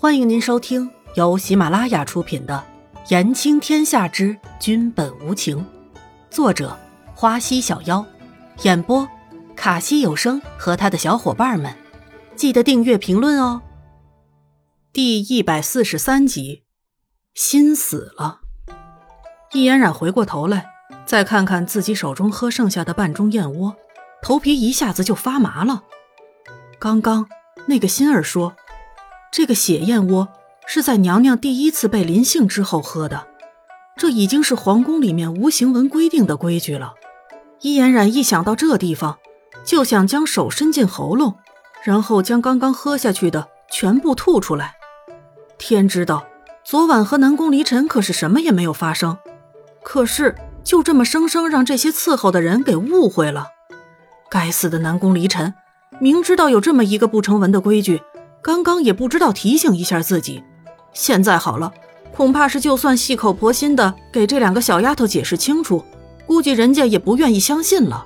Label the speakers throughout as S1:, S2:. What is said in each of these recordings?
S1: 欢迎您收听由喜马拉雅出品的《言情天下之君本无情》，作者花溪小妖，演播卡西有声和他的小伙伴们。记得订阅、评论哦。第一百四十三集，心死了。易嫣然回过头来，再看看自己手中喝剩下的半盅燕窝，头皮一下子就发麻了。刚刚那个心儿说。这个血燕窝是在娘娘第一次被临幸之后喝的，这已经是皇宫里面无形文规定的规矩了。伊嫣然一想到这地方，就想将手伸进喉咙，然后将刚刚喝下去的全部吐出来。天知道，昨晚和南宫离尘可是什么也没有发生，可是就这么生生让这些伺候的人给误会了。该死的南宫离尘，明知道有这么一个不成文的规矩。刚刚也不知道提醒一下自己，现在好了，恐怕是就算细口婆心的给这两个小丫头解释清楚，估计人家也不愿意相信了。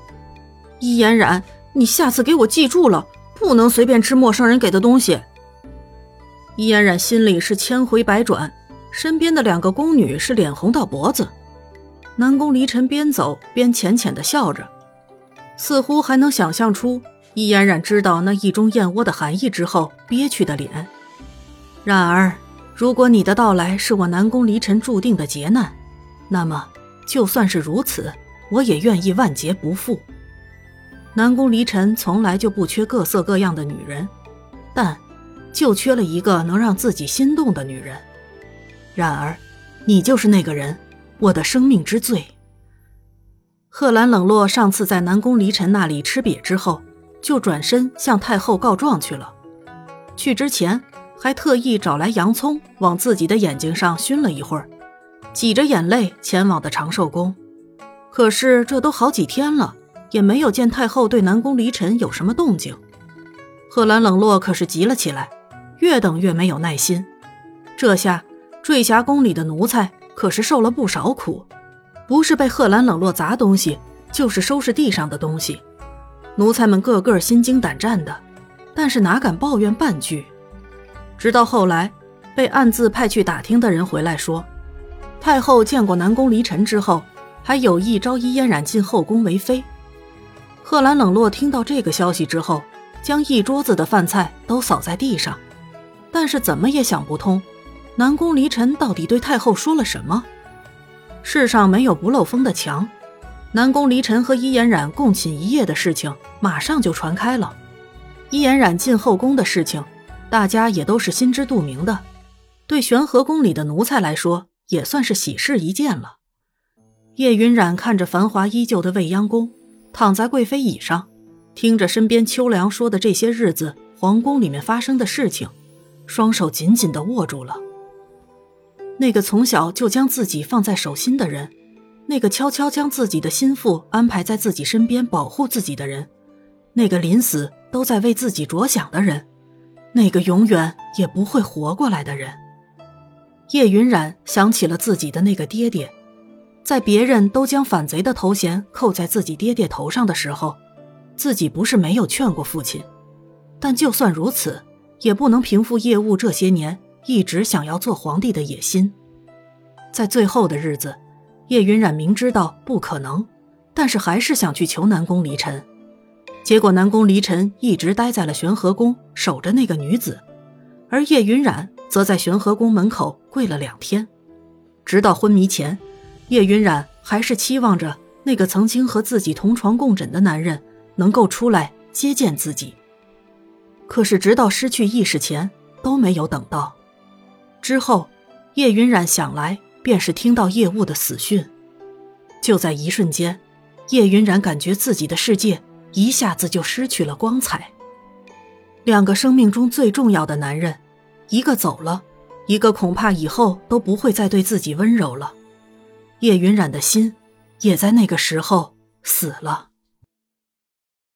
S1: 伊嫣然，你下次给我记住了，不能随便吃陌生人给的东西。伊嫣然心里是千回百转，身边的两个宫女是脸红到脖子。南宫离尘边走边浅浅的笑着，似乎还能想象出。易嫣然知道那一盅燕窝的含义之后，憋屈的脸。然而，如果你的到来是我南宫离尘注定的劫难，那么就算是如此，我也愿意万劫不复。南宫离尘从来就不缺各色各样的女人，但就缺了一个能让自己心动的女人。然而，你就是那个人，我的生命之最。贺兰冷落上次在南宫离尘那里吃瘪之后。就转身向太后告状去了。去之前还特意找来洋葱，往自己的眼睛上熏了一会儿，挤着眼泪前往的长寿宫。可是这都好几天了，也没有见太后对南宫离尘有什么动静。贺兰冷落可是急了起来，越等越没有耐心。这下坠霞宫里的奴才可是受了不少苦，不是被贺兰冷落砸东西，就是收拾地上的东西。奴才们个个心惊胆战的，但是哪敢抱怨半句。直到后来，被暗自派去打听的人回来说，太后见过南宫离尘之后，还有意招伊嫣然进后宫为妃。贺兰冷落听到这个消息之后，将一桌子的饭菜都扫在地上，但是怎么也想不通，南宫离尘到底对太后说了什么？世上没有不漏风的墙。南宫离尘和伊颜染共寝一夜的事情马上就传开了，伊颜染进后宫的事情，大家也都是心知肚明的。对玄和宫里的奴才来说，也算是喜事一件了。叶云染看着繁华依旧的未央宫，躺在贵妃椅上，听着身边秋凉说的这些日子皇宫里面发生的事情，双手紧紧地握住了。那个从小就将自己放在手心的人。那个悄悄将自己的心腹安排在自己身边保护自己的人，那个临死都在为自己着想的人，那个永远也不会活过来的人。叶云染想起了自己的那个爹爹，在别人都将反贼的头衔扣在自己爹爹头上的时候，自己不是没有劝过父亲，但就算如此，也不能平复叶雾这些年一直想要做皇帝的野心。在最后的日子。叶云染明知道不可能，但是还是想去求南宫离尘。结果南宫离尘一直待在了玄和宫，守着那个女子，而叶云染则在玄和宫门口跪了两天，直到昏迷前，叶云染还是期望着那个曾经和自己同床共枕的男人能够出来接见自己。可是直到失去意识前都没有等到。之后，叶云染想来。便是听到叶雾的死讯，就在一瞬间，叶云染感觉自己的世界一下子就失去了光彩。两个生命中最重要的男人，一个走了，一个恐怕以后都不会再对自己温柔了。叶云染的心，也在那个时候死了。